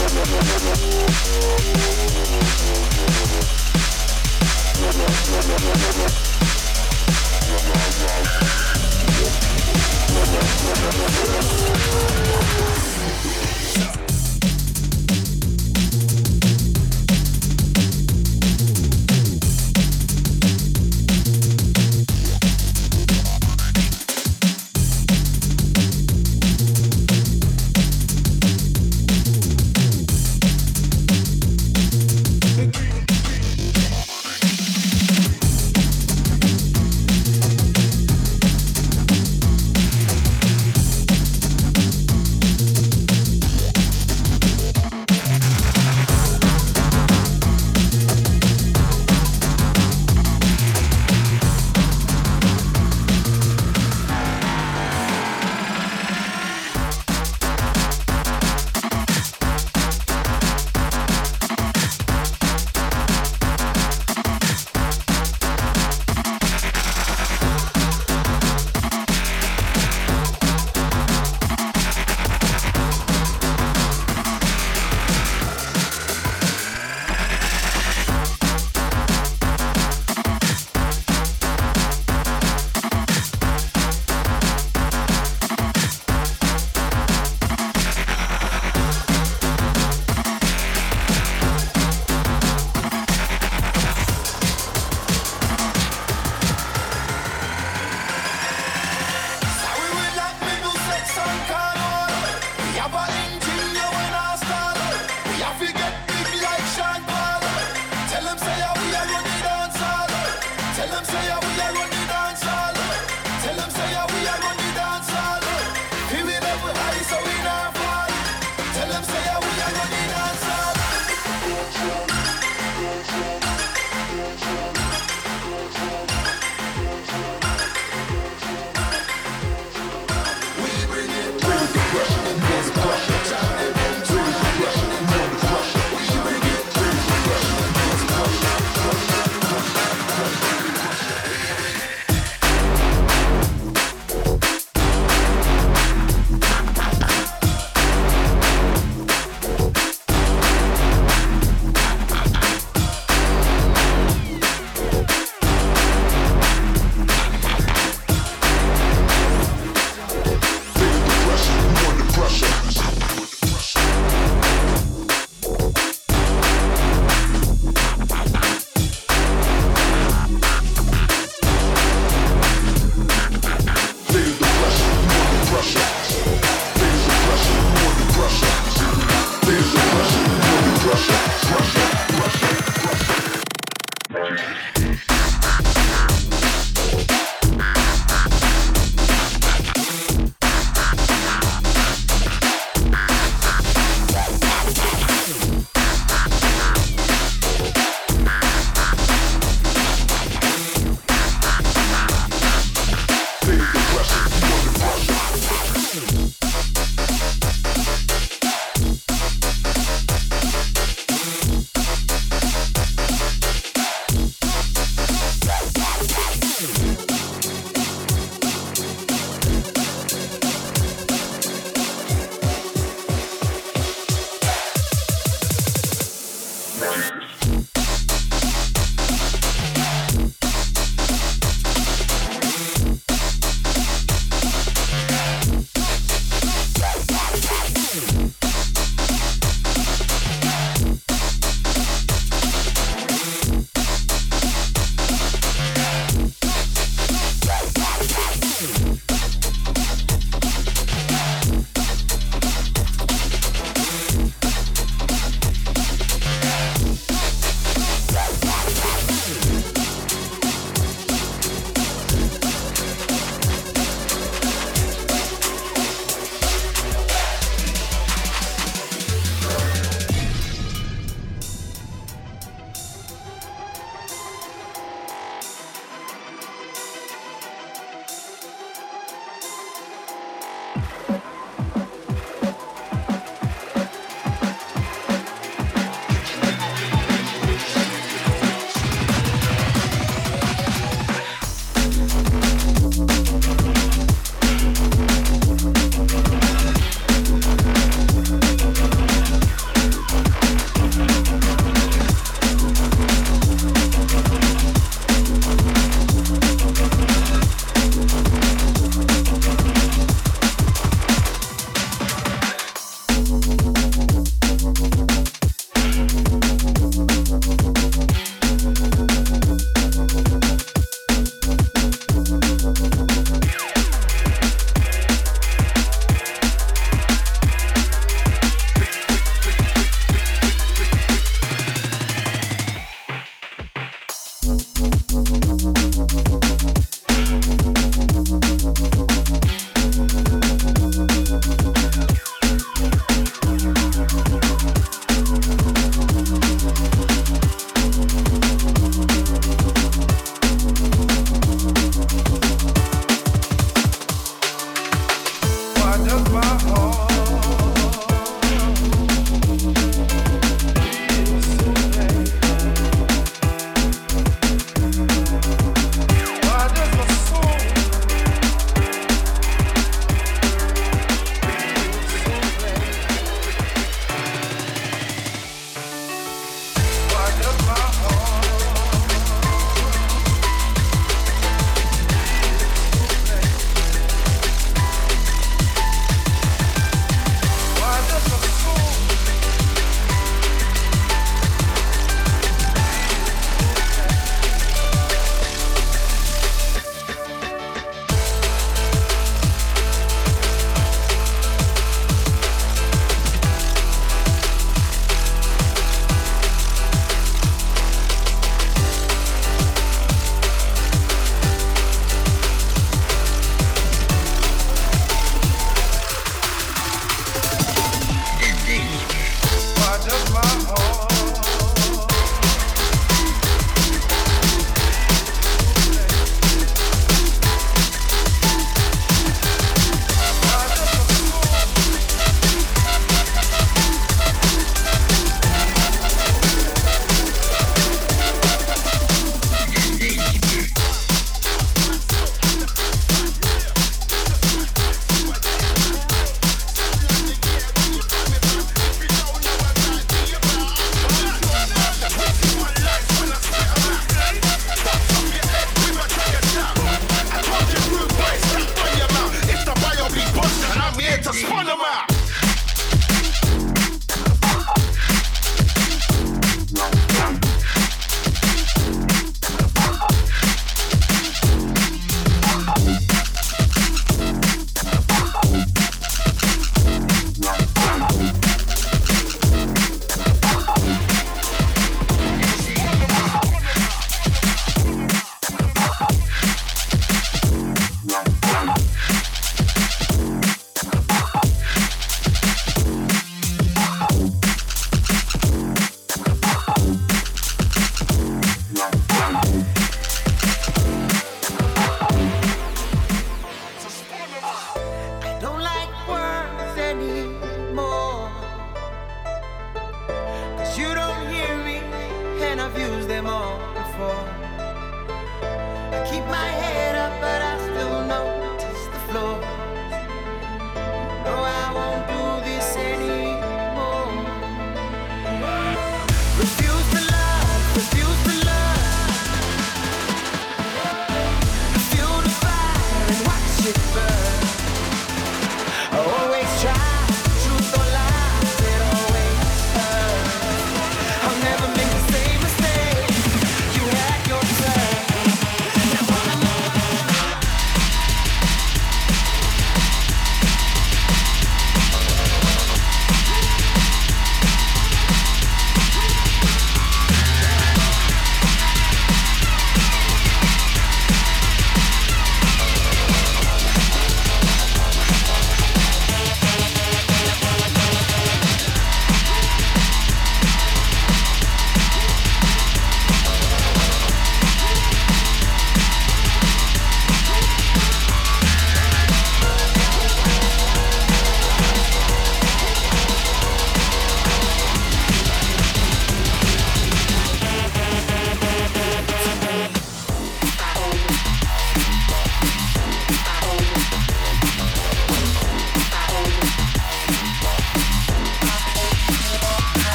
Yeah.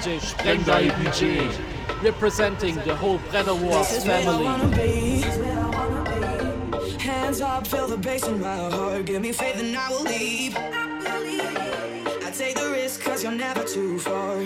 DJ Sprengdai DJ, representing the whole Bretter Wars family. Hands up, feel the bass in my heart. Give me faith and I will leave. I take the risk cause you're never too far.